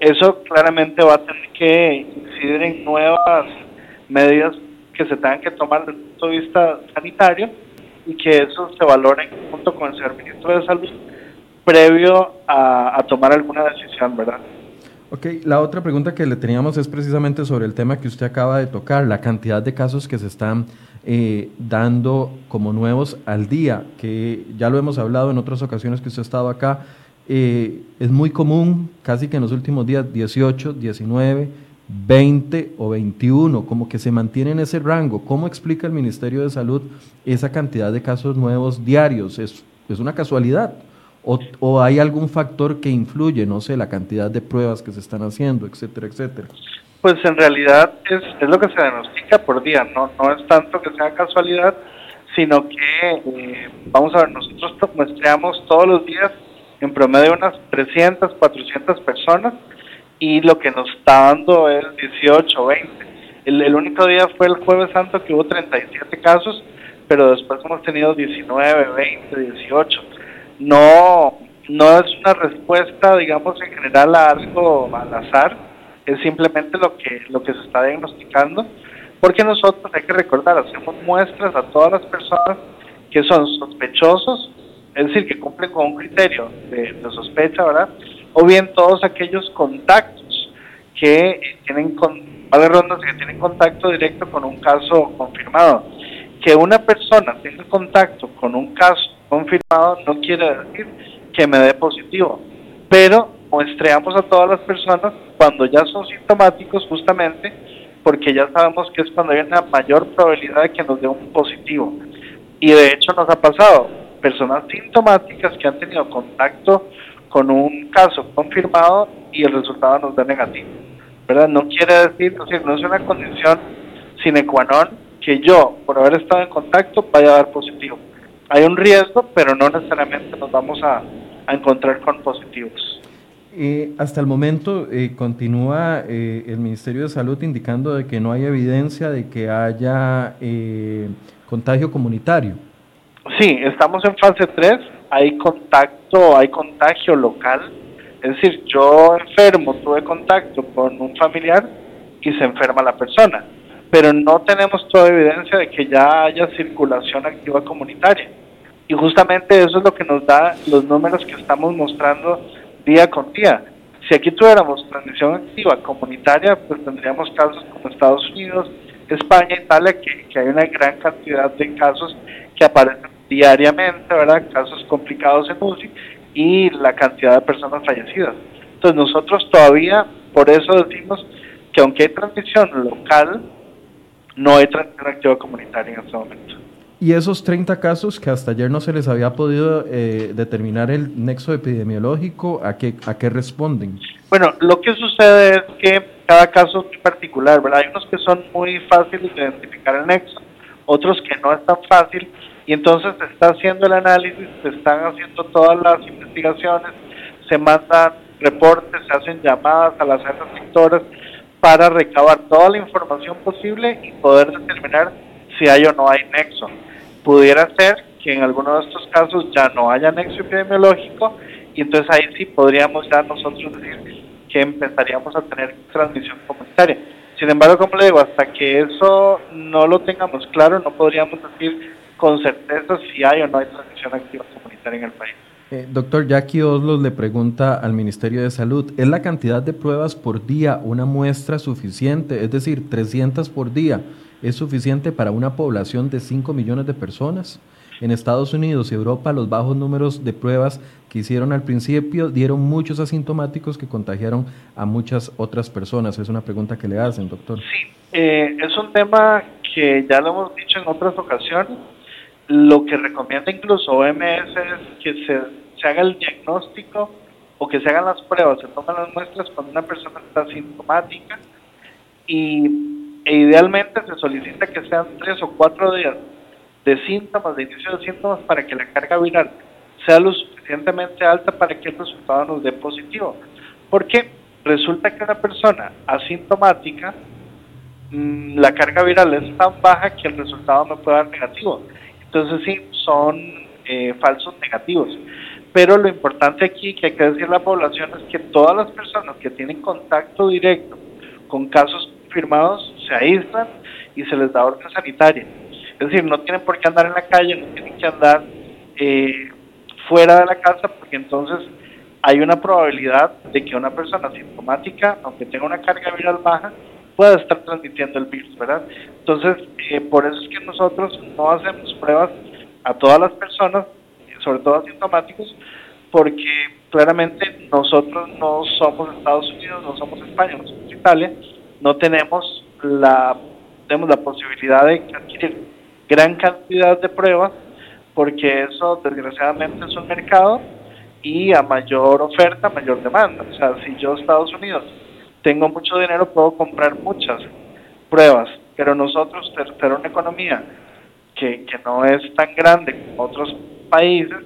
eso claramente va a tener que incidir en nuevas medidas que se tengan que tomar desde el punto de vista sanitario y que eso se valore junto con el señor ministro de Salud previo a, tomar alguna decisión, ¿verdad? Ok, la otra pregunta que le teníamos es precisamente sobre el tema que usted acaba de tocar, la cantidad de casos que se están eh, dando como nuevos al día, que ya lo hemos hablado en otras ocasiones que usted ha estado acá, eh, es muy común, casi que en los últimos días, 18, 19, 20 o 21, como que se mantiene en ese rango. ¿Cómo explica el Ministerio de Salud esa cantidad de casos nuevos diarios? ¿Es, es una casualidad? O, ¿O, hay algún factor que influye, no sé, la cantidad de pruebas que se están haciendo, etcétera, etcétera? Pues en realidad es, es lo que se diagnostica por día, no, no es tanto que sea casualidad, sino que, eh, vamos a ver, nosotros muestreamos todos los días en promedio unas 300, 400 personas y lo que nos está dando es 18, 20. El, único día fue el jueves santo que hubo 37 casos, pero después hemos tenido 19, 20, 18. No, no es una respuesta, digamos, en general a algo al azar, es simplemente lo que, lo que se está diagnosticando, porque nosotros, hay que recordar, hacemos muestras a todas las personas que son sospechosos, es decir, que cumplen con un criterio de, sospecha, ¿verdad? o bien todos aquellos contactos que tienen con, rondas que tienen contacto directo con un caso confirmado. Que una persona tenga contacto con un caso confirmado no quiere decir que me dé positivo, pero muestreamos a todas las personas cuando ya son sintomáticos justamente porque ya sabemos que es cuando hay una mayor probabilidad de que nos dé un positivo. Y de hecho nos ha pasado personas sintomáticas que han tenido contacto con un caso confirmado y el resultado nos da negativo. ¿verdad? No quiere decir, no es una condición sine qua non que yo, por haber estado en contacto, vaya a dar positivo. Hay un riesgo, pero no necesariamente nos vamos a, encontrar con positivos. Eh, hasta el momento eh, continúa eh, el Ministerio de Salud indicando de que no hay evidencia de que haya contagio comunitario. Sí, estamos en fase 3, hay contacto, hay contagio local, es decir, yo enfermo, tuve contacto con un familiar y se enferma la persona, pero no tenemos toda evidencia de que ya haya circulación activa comunitaria. Y justamente eso es lo que nos da los números que estamos mostrando día con día. Si aquí tuviéramos transmisión activa comunitaria, pues tendríamos casos como Estados Unidos, España, Italia, que, que hay una gran cantidad de casos que aparecen diariamente, ¿verdad? Casos complicados en UCI y la cantidad de personas fallecidas. Entonces nosotros todavía, por eso decimos que aunque hay transmisión local, no hay transmisión activa comunitaria en este momento. Y esos 30 casos que hasta ayer no se les había podido eh, determinar el nexo epidemiológico, ¿a qué, ¿a qué responden? Bueno, lo que sucede es que cada caso es particular, ¿verdad? Hay unos que son muy fáciles de identificar el nexo, otros que no es tan fácil, y entonces se está haciendo el análisis, se están haciendo todas las investigaciones, se mandan reportes, se hacen llamadas a las áreas sectoras para recabar toda la información posible y poder determinar si hay o no hay nexo pudiera ser que en alguno de estos casos ya no haya nexo epidemiológico y entonces ahí sí podríamos ya nosotros decir que empezaríamos a tener transmisión comunitaria. Sin embargo, como le digo, hasta que eso no lo tengamos claro, no podríamos decir con certeza si hay o no hay transmisión activa comunitaria en el país. Eh, doctor Jackie Oslos le pregunta al Ministerio de Salud, ¿es la cantidad de pruebas por día una muestra suficiente? Es decir, 300 por día es suficiente para una población de 5 millones de personas. En Estados Unidos y Europa los bajos números de pruebas que hicieron al principio dieron muchos asintomáticos que contagiaron a muchas otras personas. Es una pregunta que le hacen, doctor. Sí, eh, es un tema que ya lo hemos dicho en otras ocasiones. Lo que recomienda incluso OMS es que se, se haga el diagnóstico o que se hagan las pruebas, se toman las muestras cuando una persona está asintomática y e idealmente se solicita que sean tres o cuatro días de síntomas, de inicio de síntomas, para que la carga viral sea lo suficientemente alta para que el resultado nos dé positivo. Porque resulta que una persona asintomática, mm, la carga viral es tan baja que el resultado no puede dar negativo. Entonces sí, son eh, falsos negativos. Pero lo importante aquí que hay que decir la población es que todas las personas que tienen contacto directo con casos firmados se aíslan y se les da orden sanitaria. Es decir, no tienen por qué andar en la calle, no tienen que andar eh, fuera de la casa, porque entonces hay una probabilidad de que una persona sintomática, aunque tenga una carga viral baja, pueda estar transmitiendo el virus, ¿verdad? Entonces, eh, por eso es que nosotros no hacemos pruebas a todas las personas, sobre todo asintomáticos, porque claramente nosotros no somos Estados Unidos, no somos España, no somos Italia, no tenemos la, tenemos la posibilidad de adquirir gran cantidad de pruebas porque eso desgraciadamente es un mercado y a mayor oferta, mayor demanda. O sea, si yo Estados Unidos tengo mucho dinero, puedo comprar muchas pruebas, pero nosotros, tener una economía que, que no es tan grande como otros países,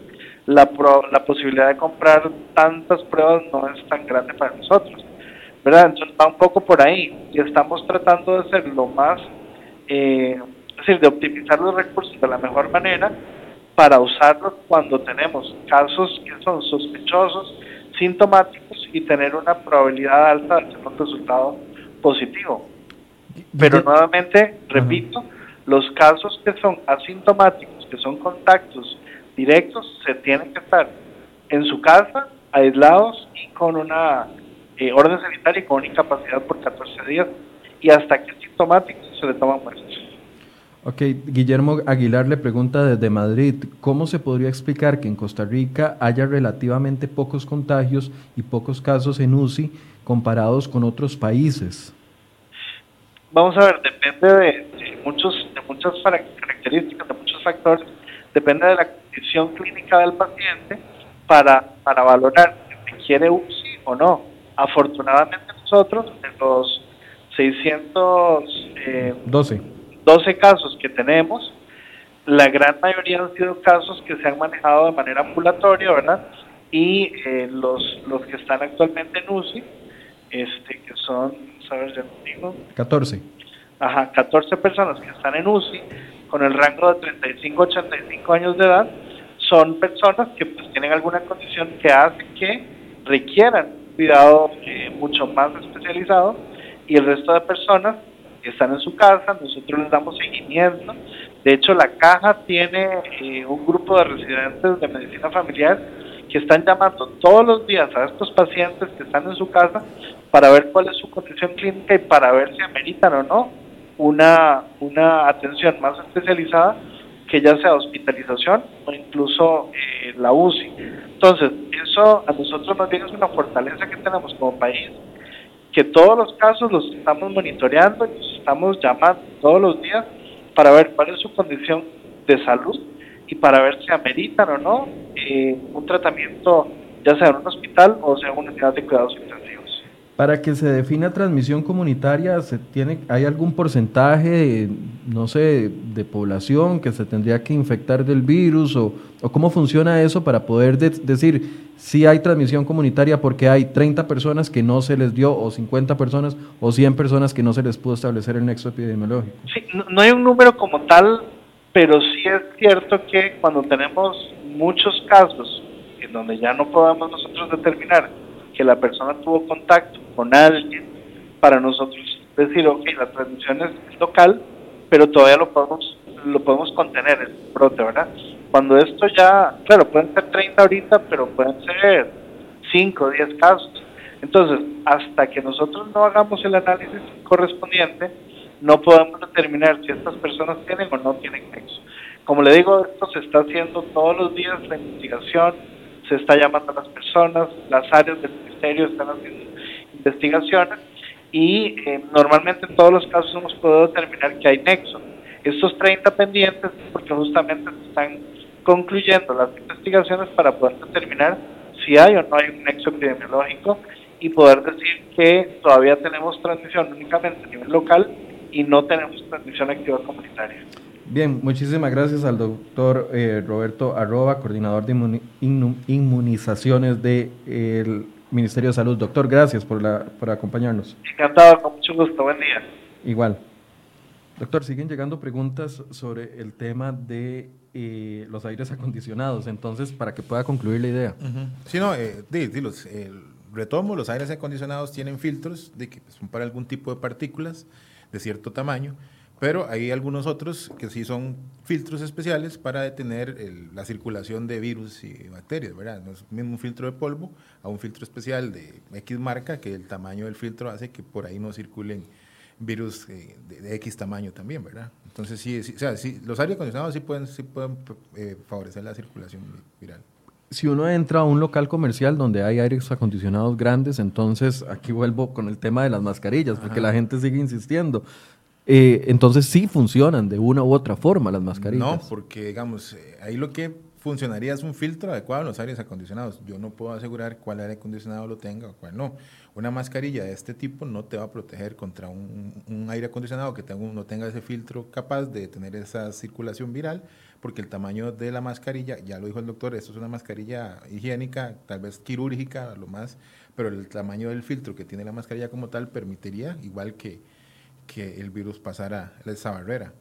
la, la posibilidad de comprar tantas pruebas no es tan grande para nosotros. ¿Verdad? Entonces va un poco por ahí y estamos tratando de ser lo más, eh, es decir, de optimizar los recursos de la mejor manera para usarlos cuando tenemos casos que son sospechosos, sintomáticos y tener una probabilidad alta de tener un resultado positivo. Pero nuevamente, repito, los casos que son asintomáticos, que son contactos directos, se tienen que estar en su casa, aislados y con una eh, orden sanitaria con incapacidad por 14 días y hasta que es sintomático se le toma muestras. Ok, Guillermo Aguilar le pregunta desde Madrid, ¿cómo se podría explicar que en Costa Rica haya relativamente pocos contagios y pocos casos en UCI comparados con otros países? Vamos a ver, depende de, muchos, de muchas características, de muchos factores, depende de la condición clínica del paciente para, para valorar si requiere UCI o no Afortunadamente nosotros, en los 612 eh, casos que tenemos, la gran mayoría han sido casos que se han manejado de manera ambulatoria, ¿verdad? Y eh, los, los que están actualmente en UCI, este, que son, ¿sabes? Ya digo. 14. Ajá, 14 personas que están en UCI con el rango de 35 a 85 años de edad, son personas que pues tienen alguna condición que hace que requieran cuidado eh, mucho más especializado y el resto de personas están en su casa, nosotros les damos seguimiento. De hecho, la caja tiene eh, un grupo de residentes de medicina familiar que están llamando todos los días a estos pacientes que están en su casa para ver cuál es su condición clínica y para ver si ameritan o no una, una atención más especializada que ya sea hospitalización o incluso eh, la UCI. Entonces, eso a nosotros más bien es una fortaleza que tenemos como país, que todos los casos los estamos monitoreando y los estamos llamando todos los días para ver cuál es su condición de salud y para ver si ameritan o no eh, un tratamiento, ya sea en un hospital o sea en una unidad de cuidados intensivos. Para que se defina transmisión comunitaria, ¿se tiene, ¿hay algún porcentaje, no sé, de población que se tendría que infectar del virus? ¿O, cómo funciona eso para poder decir si hay transmisión comunitaria porque hay 30 personas que no se les dio, o 50 personas, o 100 personas que no se les pudo establecer el nexo epidemiológico? Sí, no hay un número como tal, pero sí es cierto que cuando tenemos muchos casos en donde ya no podemos nosotros determinar que la persona tuvo contacto con alguien, para nosotros decir, ok, la transmisión es local, pero todavía lo podemos, lo podemos contener, el brote, ¿verdad? Cuando esto ya, claro, pueden ser 30 ahorita, pero pueden ser 5 o 10 casos. Entonces, hasta que nosotros no hagamos el análisis correspondiente, no podemos determinar si estas personas tienen o no tienen nexo. Como le digo, esto se está haciendo todos los días, la investigación, se está llamando a las personas, las áreas del ministerio están haciendo investigaciones y eh, normalmente en todos los casos hemos podido determinar que hay nexo. Estos 30 pendientes porque justamente se están concluyendo las investigaciones para poder determinar si hay o no hay un nexo epidemiológico y poder decir que todavía tenemos transmisión únicamente a nivel local y no tenemos transmisión activa comunitaria. Bien, muchísimas gracias al doctor eh, Roberto Arroba, coordinador de inmunizaciones del Ministerio de Salud. Doctor, gracias por, la, por acompañarnos. Encantado, con mucho gusto. Buen día. Igual. Doctor, siguen llegando preguntas sobre el tema de eh, los aires acondicionados, entonces, para que pueda concluir la idea. Sí, no, eh, los, retomo, los aires acondicionados tienen filtros de que son para algún tipo de partículas de cierto tamaño pero hay algunos otros que sí son filtros especiales para detener la circulación de virus y bacterias, ¿verdad? No es el mismo filtro de polvo a un filtro especial de X marca que el tamaño del filtro hace que por ahí no circulen virus eh, de, X tamaño también, ¿verdad? Entonces sí, o sea, sí los aire acondicionados sí pueden, sí pueden eh, favorecer la circulación viral si uno entra a un local comercial donde hay aires acondicionados grandes, entonces aquí vuelvo con el tema de las mascarillas, porque la gente sigue insistiendo. Eh, entonces sí funcionan de una u otra forma las mascarillas. No, porque digamos, eh, ahí lo que funcionaría es un filtro adecuado en los aires acondicionados. Yo no puedo asegurar cuál aire acondicionado lo tenga o cuál no. Una mascarilla de este tipo no te va a proteger contra un, aire acondicionado que no tenga ese filtro capaz de tener esa circulación viral, porque el tamaño de la mascarilla, ya lo dijo el doctor, esto es una mascarilla higiénica, tal vez quirúrgica, lo más, pero el tamaño del filtro que tiene la mascarilla como tal permitiría, igual que que el virus pasara esa barrera.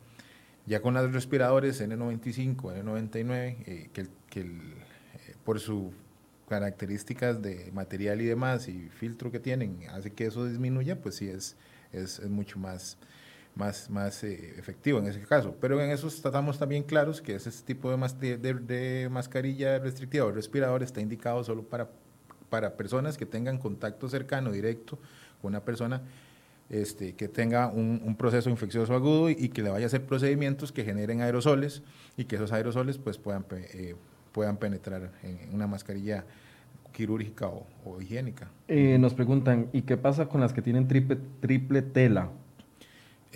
Ya con los respiradores N95, N99, eh, que, que eh, por sus características de material y demás y filtro que tienen hace que eso disminuya, pues sí es, es, mucho más, más, más eh, efectivo en ese caso. Pero en eso estamos también claros que ese tipo de, de, de mascarilla restrictiva o respirador está indicado solo para, para personas que tengan contacto cercano, directo con una persona este, que tenga un, proceso infeccioso agudo y, que le vaya a hacer procedimientos que generen aerosoles y que esos aerosoles pues, puedan, eh, puedan penetrar en, una mascarilla quirúrgica o, higiénica. Eh, nos preguntan, ¿y qué pasa con las que tienen triple, triple tela?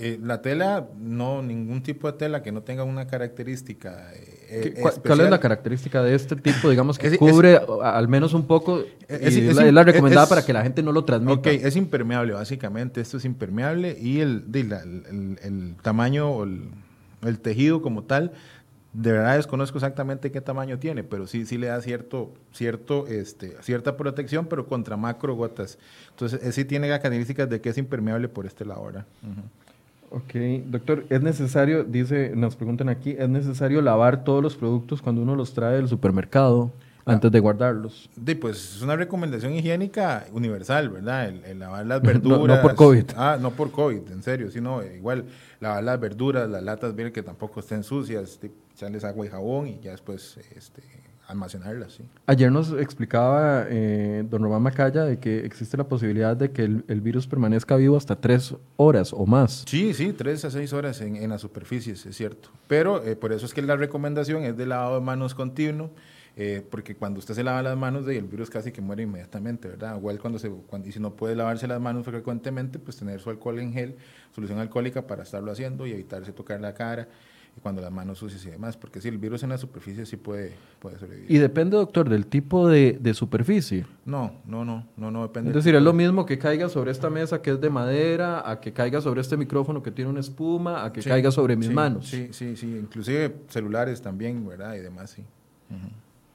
Eh, la tela, no, ningún tipo de tela que no tenga una característica. Eh, ¿Cuál es la característica de este tipo, digamos, que cubre al menos un poco? Es, y la, recomendada para que la gente no lo transmita. Ok, es impermeable, básicamente. Esto es impermeable y el, el, tamaño o el, tejido como tal, de verdad desconozco exactamente qué tamaño tiene, pero sí, sí le da cierto, cierto, este, cierta protección, pero contra macro gotas. Entonces, sí tiene características de que es impermeable por este lado. ¿verdad? Ok, doctor, es necesario, dice, nos preguntan aquí, ¿es necesario lavar todos los productos cuando uno los trae del supermercado antes de guardarlos? Sí, pues es una recomendación higiénica universal, ¿verdad? El, lavar las <laughs> verduras. No, por COVID. Ah, no por COVID, en serio, sino igual lavar las verduras, las latas, bien que tampoco estén sucias, echarles agua y jabón y ya después este, almacenarlas. ¿sí? Ayer nos explicaba eh, don Román Macaya de que existe la posibilidad de que el, virus permanezca vivo hasta tres horas o más. Sí, sí, tres a seis horas en, en las superficies, es cierto. Pero eh, por eso es que la recomendación es de lavado de manos continuo. Eh, porque cuando usted se lava las manos, el virus casi que muere inmediatamente, ¿verdad? Igual cuando se, cuando, y si no puede lavarse las manos frecuentemente, pues tener su alcohol en gel, solución alcohólica para estarlo haciendo y evitarse tocar la cara y cuando las manos sucias y demás, porque si el virus en la superficie sí puede, puede sobrevivir. ¿Y depende, doctor, del tipo de, de superficie? No, no, no, no, no depende. Es decir, es lo mismo que caiga sobre esta mesa que es de madera, a que caiga sobre este micrófono que tiene una espuma, a que caiga sobre mis manos. Sí, sí, sí, inclusive celulares también, ¿verdad? Y demás, sí.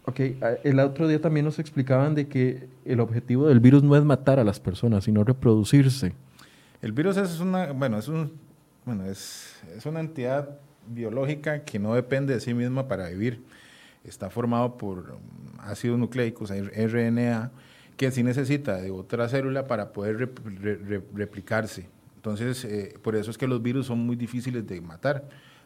Ok, el otro día también nos explicaban de que el objetivo del virus no es matar a las personas, sino reproducirse. El virus es una, bueno, es un, bueno, es, es una entidad biológica que no depende de sí misma para vivir. Está formado por um, ácidos nucleicos, RNA, que sí necesita de otra célula para poder replicarse. Entonces, eh, por eso es que los virus son muy difíciles de matar.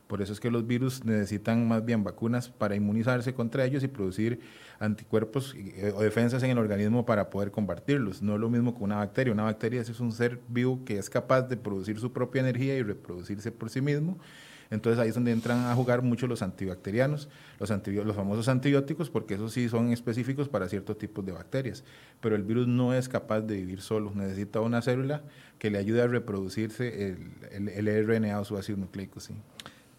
Por eso es que los virus necesitan más bien vacunas para inmunizarse contra ellos y producir anticuerpos eh, o defensas en el organismo para poder combatirlos. No es lo mismo que una bacteria. Una bacteria es un ser vivo que es capaz de producir su propia energía y reproducirse por sí mismo entonces ahí es donde entran a jugar mucho los antibacterianos, los, famosos antibióticos, porque esos sí son específicos para ciertos tipos de bacterias. Pero el virus no es capaz de vivir solo, necesita una célula que le ayude a reproducirse el, el, RNA o su ácido nucleico. Sí.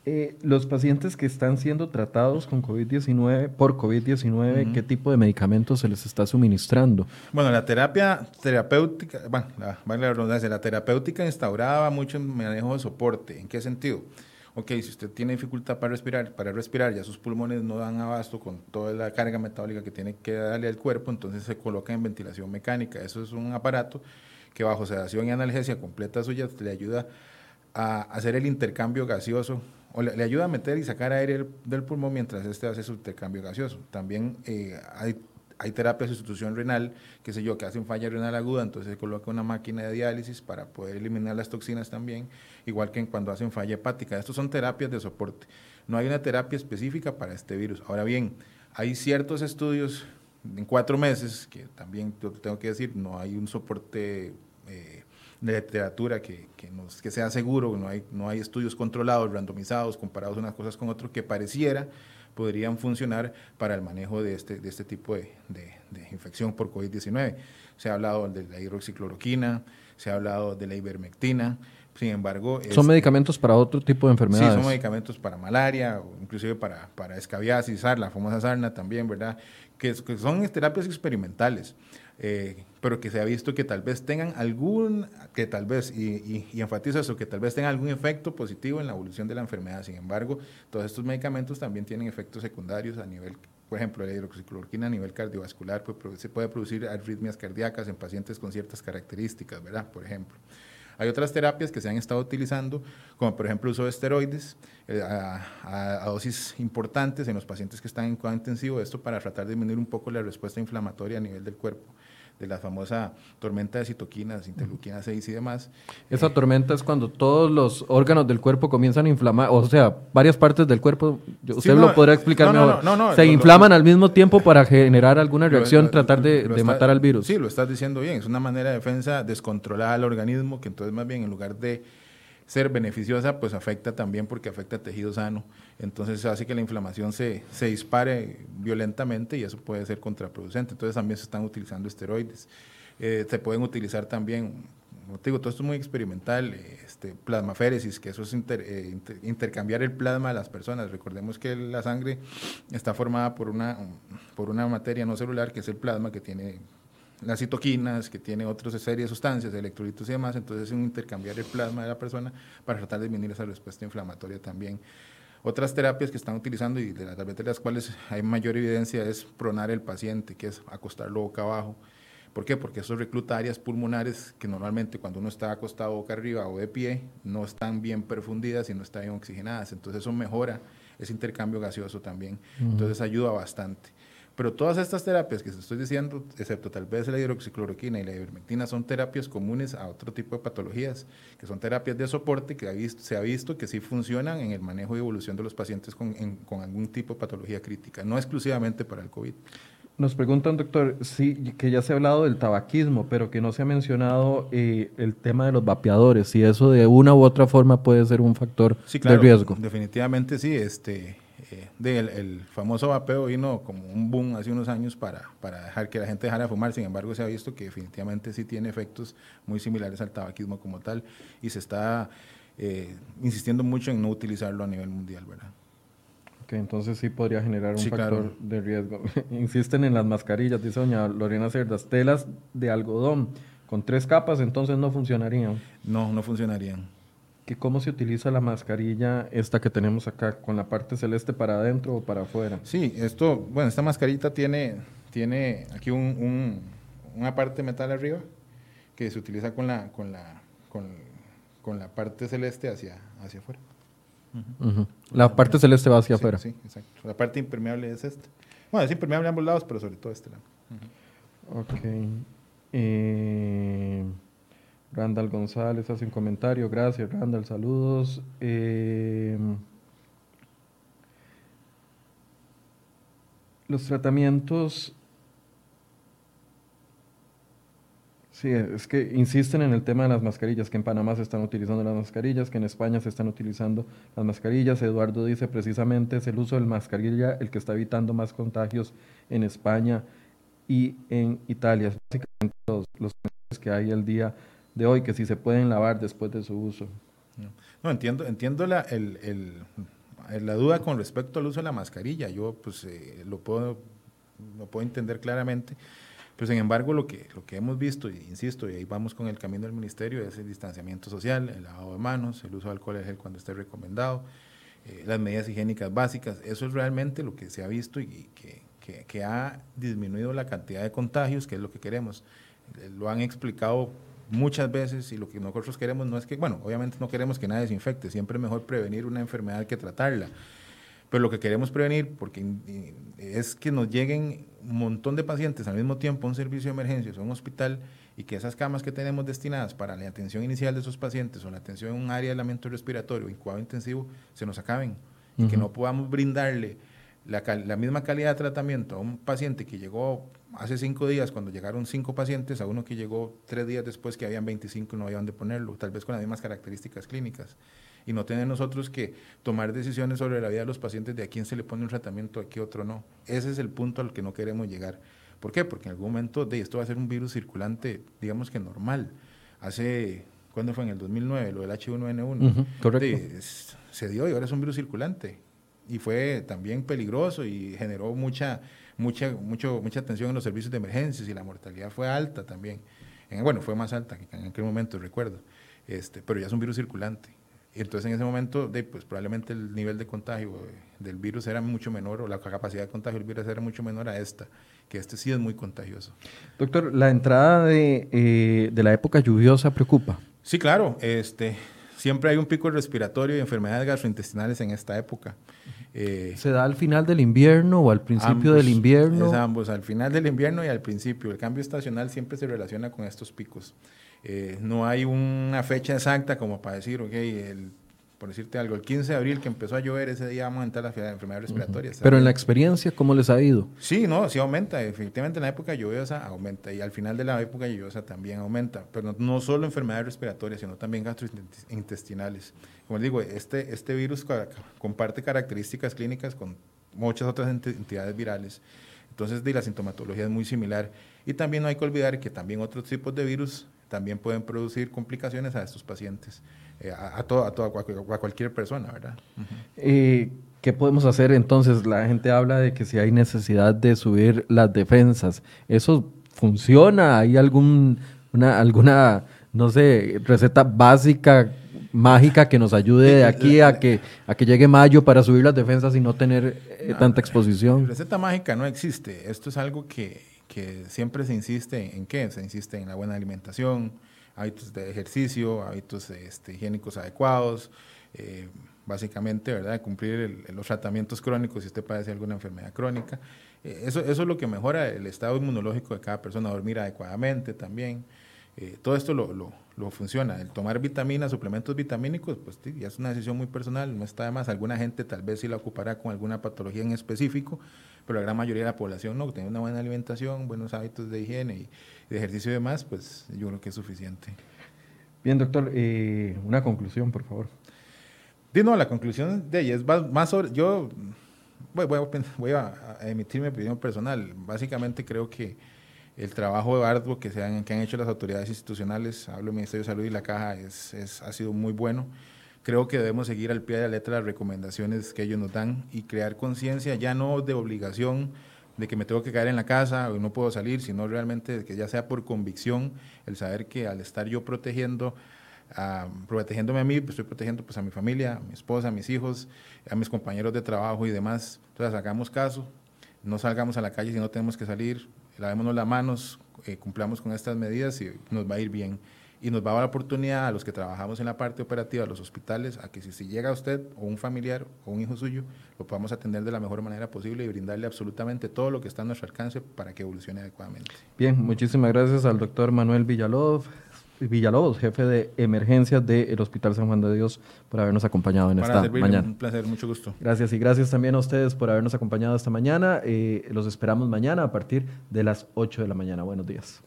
Eh, los pacientes que están siendo tratados con COVID-19, por COVID-19, ¿qué tipo de medicamentos se les está suministrando? Bueno, la terapia terapéutica, bueno, la, la la terapéutica instauraba mucho manejo de soporte. ¿En qué sentido? ok, si usted tiene dificultad para respirar, para respirar, ya sus pulmones no dan abasto con toda la carga metabólica que tiene que darle al cuerpo, entonces se coloca en ventilación mecánica. Eso es un aparato que bajo sedación y analgesia completa suya le ayuda a hacer el intercambio gaseoso o le, ayuda a meter y sacar aire del pulmón mientras este hace su intercambio gaseoso. También eh, hay hay terapias de sustitución renal, qué sé yo, que hacen falla renal aguda, entonces se coloca una máquina de diálisis para poder eliminar las toxinas también, igual que cuando hacen falla hepática. Estos son terapias de soporte. No hay una terapia específica para este virus. Ahora bien, hay ciertos estudios en cuatro meses, que también tengo que decir, no hay un soporte eh, de literatura que, que, nos, que sea seguro, no hay, no hay estudios controlados, randomizados, comparados unas cosas con otras, que pareciera podrían funcionar para el manejo de este, de este tipo de, de, infección por COVID-19. Se ha hablado de la hidroxicloroquina, se ha hablado de la ivermectina, sin embargo... ¿Son medicamentos para otro tipo de enfermedades? Sí, son medicamentos para malaria, o inclusive para, para escabiasis, la famosa sarna también, ¿verdad? Que, que son terapias experimentales. Eh, pero que se ha visto que tal vez tengan algún, que tal vez, y, y, enfatizo eso, que tal vez tengan algún efecto positivo en la evolución de la enfermedad. Sin embargo, todos estos medicamentos también tienen efectos secundarios a nivel, por ejemplo, la hidroxicloroquina a nivel cardiovascular, pues, se puede producir arritmias cardíacas en pacientes con ciertas características, ¿verdad? Por ejemplo. Hay otras terapias que se han estado utilizando, como por ejemplo el uso de esteroides eh, a, dosis importantes en los pacientes que están en cuidado intensivo, esto para tratar de disminuir un poco la respuesta inflamatoria a nivel del cuerpo de la famosa tormenta de citoquinas, interleuquina 6 y demás. Esa eh, tormenta es cuando todos los órganos del cuerpo comienzan a inflamar, o sea, varias partes del cuerpo, usted lo podrá explicar mejor, se inflaman al mismo tiempo para generar alguna reacción, tratar de, matar al virus. Sí, lo estás diciendo bien, es una manera de defensa descontrolada al organismo que entonces más bien en lugar de ser beneficiosa, pues afecta también porque afecta a tejido sano. Entonces hace que la inflamación se, se dispare violentamente y eso puede ser contraproducente. Entonces también se están utilizando esteroides. Eh, se pueden utilizar también, como te digo, todo esto es muy experimental, este, plasmaféresis, que eso es eh, intercambiar el plasma de las personas. Recordemos que la sangre está formada por una, por una materia no celular, que es el plasma, que tiene las citoquinas, que tiene otra serie de sustancias, electrolitos y demás, entonces es un intercambiar el plasma de la persona para tratar de disminuir esa respuesta inflamatoria también. Otras terapias que están utilizando y de las, de las cuales hay mayor evidencia es pronar el paciente, que es acostarlo boca abajo. ¿Por qué? Porque eso recluta áreas pulmonares que normalmente cuando uno está acostado boca arriba o de pie no están bien perfundidas y no están bien oxigenadas. Entonces eso mejora ese intercambio gaseoso también. Entonces ayuda bastante. Pero todas estas terapias que estoy diciendo, excepto tal vez la hidroxicloroquina y la ivermectina, son terapias comunes a otro tipo de patologías, que son terapias de soporte que se ha visto que sí funcionan en el manejo y evolución de los pacientes con, con algún tipo de patología crítica, no exclusivamente para el COVID. Nos preguntan, doctor, sí, que ya se ha hablado del tabaquismo, pero que no se ha mencionado eh, el tema de los vapeadores, si eso de una u otra forma puede ser un factor de riesgo. Definitivamente sí, este, eh, el, famoso vapeo vino como un boom hace unos años para, para dejar que la gente dejara de fumar, sin embargo se ha visto que definitivamente sí tiene efectos muy similares al tabaquismo como tal y se está eh, insistiendo mucho en no utilizarlo a nivel mundial, ¿verdad? que entonces sí podría generar un factor de riesgo. <laughs> Insisten en las mascarillas, dice doña Lorena Cerdas, telas de algodón con tres capas, entonces no funcionarían. No, no funcionarían. ¿Que ¿Cómo se utiliza la mascarilla esta que tenemos acá, con la parte celeste para adentro o para afuera? Sí, esto, bueno, esta mascarita tiene, tiene aquí un, una parte metal arriba que se utiliza con la, con la, con, con la parte celeste hacia, hacia afuera. La parte celeste va hacia afuera. Sí, exacto. La parte impermeable es esta. Bueno, es impermeable a ambos lados, pero sobre todo este lado. Ok. Eh, Randall González hace un comentario. Gracias, Randall. Saludos. Eh, los tratamientos Sí, es que insisten en el tema de las mascarillas, que en Panamá se están utilizando las mascarillas, que en España se están utilizando las mascarillas. Eduardo dice precisamente es el uso del mascarilla el que está evitando más contagios en España y en Italia. Básicamente los, los que hay el día de hoy, que si se pueden lavar después de su uso. No, entiendo, entiendo la, el, la duda con respecto al uso de la mascarilla. Yo pues eh, lo, puedo, lo puedo entender claramente. Pero sin embargo, lo que, lo que hemos visto, y insisto, y ahí vamos con el camino del ministerio, es el distanciamiento social, el lavado de manos, el uso de alcohol gel cuando esté recomendado, eh, las medidas higiénicas básicas. Eso es realmente lo que se ha visto y que, que, que, ha disminuido la cantidad de contagios, que es lo que queremos. Eh, lo han explicado muchas veces y lo que nosotros queremos no es que, bueno, obviamente no queremos que nadie se infecte, siempre es mejor prevenir una enfermedad que tratarla. Pero lo que queremos prevenir, porque es que nos lleguen un montón de pacientes al mismo tiempo a un servicio de emergencias o un hospital y que esas camas que tenemos destinadas para la atención inicial de esos pacientes o la atención en un área de aislamiento respiratorio o cuadro intensivo se nos acaben y que no podamos brindarle la, la, misma calidad de tratamiento a un paciente que llegó hace cinco días cuando llegaron cinco pacientes a uno que llegó tres días después que habían 25 y no había dónde ponerlo, tal vez con las mismas características clínicas y no tener nosotros que tomar decisiones sobre la vida de los pacientes de a quién se le pone un tratamiento, a qué otro no. Ese es el punto al que no queremos llegar. ¿Por qué? Porque en algún momento de esto va a ser un virus circulante, digamos que normal. Hace, ¿cuándo fue? En el 2009, lo del H1N1. correcto. se dio y ahora es un virus circulante. Y fue también peligroso y generó mucha, mucha, mucho, mucha atención en los servicios de emergencias y la mortalidad fue alta también. bueno, fue más alta que en aquel momento, recuerdo. Este, pero ya es un virus circulante. Y entonces en ese momento, de, pues probablemente el nivel de contagio del virus era mucho menor, o la capacidad de contagio del virus era mucho menor a esta, que este sí es muy contagioso. Doctor, ¿la entrada de, eh, de la época lluviosa preocupa? Sí, claro. Este, siempre hay un pico respiratorio y enfermedades gastrointestinales en esta época. Eh, ¿Se da al final del invierno o al principio del invierno? Es ambos, al final del invierno y al principio. El cambio estacional siempre se relaciona con estos picos. Eh, no hay una fecha exacta como para decir, ok, el, por decirte algo, el 15 de abril que empezó a llover, ese día vamos a entrar a las enfermedades respiratorias. Pero en la experiencia, ¿cómo les ha ido? Sí, no, sí aumenta. Efectivamente, en la época lluviosa aumenta y al final de la época lluviosa también aumenta. Pero no, solo enfermedades respiratorias, sino también gastrointestinales. Como les digo, este, este virus comparte características clínicas con muchas otras entidades virales. Entonces, de la sintomatología es muy similar. Y también no hay que olvidar que también otros tipos de virus también pueden producir complicaciones a estos pacientes, eh, a, a, todo, a, cualquier persona, ¿verdad? ¿Y qué podemos hacer entonces? La gente habla de que si hay necesidad de subir las defensas, ¿eso funciona? ¿Hay algún, una, alguna, no sé, receta básica mágica que nos ayude de aquí a que, a que llegue mayo para subir las defensas y no tener eh, tanta exposición. Receta mágica no existe. Esto es algo que, que siempre se insiste en qué? Se insiste en la buena alimentación, hábitos de ejercicio, hábitos este, higiénicos adecuados, eh, básicamente, ¿verdad? Cumplir los tratamientos crónicos si usted padece alguna enfermedad crónica. Eh, eso, es lo que mejora el estado inmunológico de cada persona, dormir adecuadamente también. Eh, todo esto lo, lo, funciona. El tomar vitaminas, suplementos vitamínicos, pues ya es una decisión muy personal, no está de más. Alguna gente tal vez sí la ocupará con alguna patología en específico, pero la gran mayoría de la población no, tener una buena alimentación, buenos hábitos de higiene y de ejercicio y demás, pues yo creo que es suficiente. Bien, doctor, eh, una conclusión, por favor. Dino, la conclusión de ella es más sobre, yo voy, voy, a, voy a emitir mi opinión personal. Básicamente creo que el trabajo arduo que, se han, que han hecho las autoridades institucionales, hablo del Ministerio de Salud y la Caja, es, es, ha sido muy bueno. Creo que debemos seguir al pie de la letra las recomendaciones que ellos nos dan y crear conciencia, ya no de obligación de que me tengo que quedar en la casa o no puedo salir, sino realmente que ya sea por convicción, el saber que al estar yo protegiendo, protegiéndome a mí, pues estoy protegiendo pues, a mi familia, a mi esposa, a mis hijos, a mis compañeros de trabajo y demás. Entonces hagamos caso, no salgamos a la calle si no tenemos que salir, lavémonos las manos, eh, cumplamos con estas medidas y nos va a ir bien. Y nos va a dar la oportunidad a los que trabajamos en la parte operativa de los hospitales a que si, si llega usted o un familiar o un hijo suyo, lo podamos atender de la mejor manera posible y brindarle absolutamente todo lo que está a nuestro alcance para que evolucione adecuadamente. Bien, muchísimas gracias al doctor Manuel Villalobos, Villalobos, jefe de emergencias del Hospital San Juan de Dios, por habernos acompañado en esta mañana. Un placer, mucho gusto. Gracias y gracias también a ustedes por habernos acompañado esta mañana. Eh, los esperamos mañana a partir de las 8 de la mañana. Buenos días.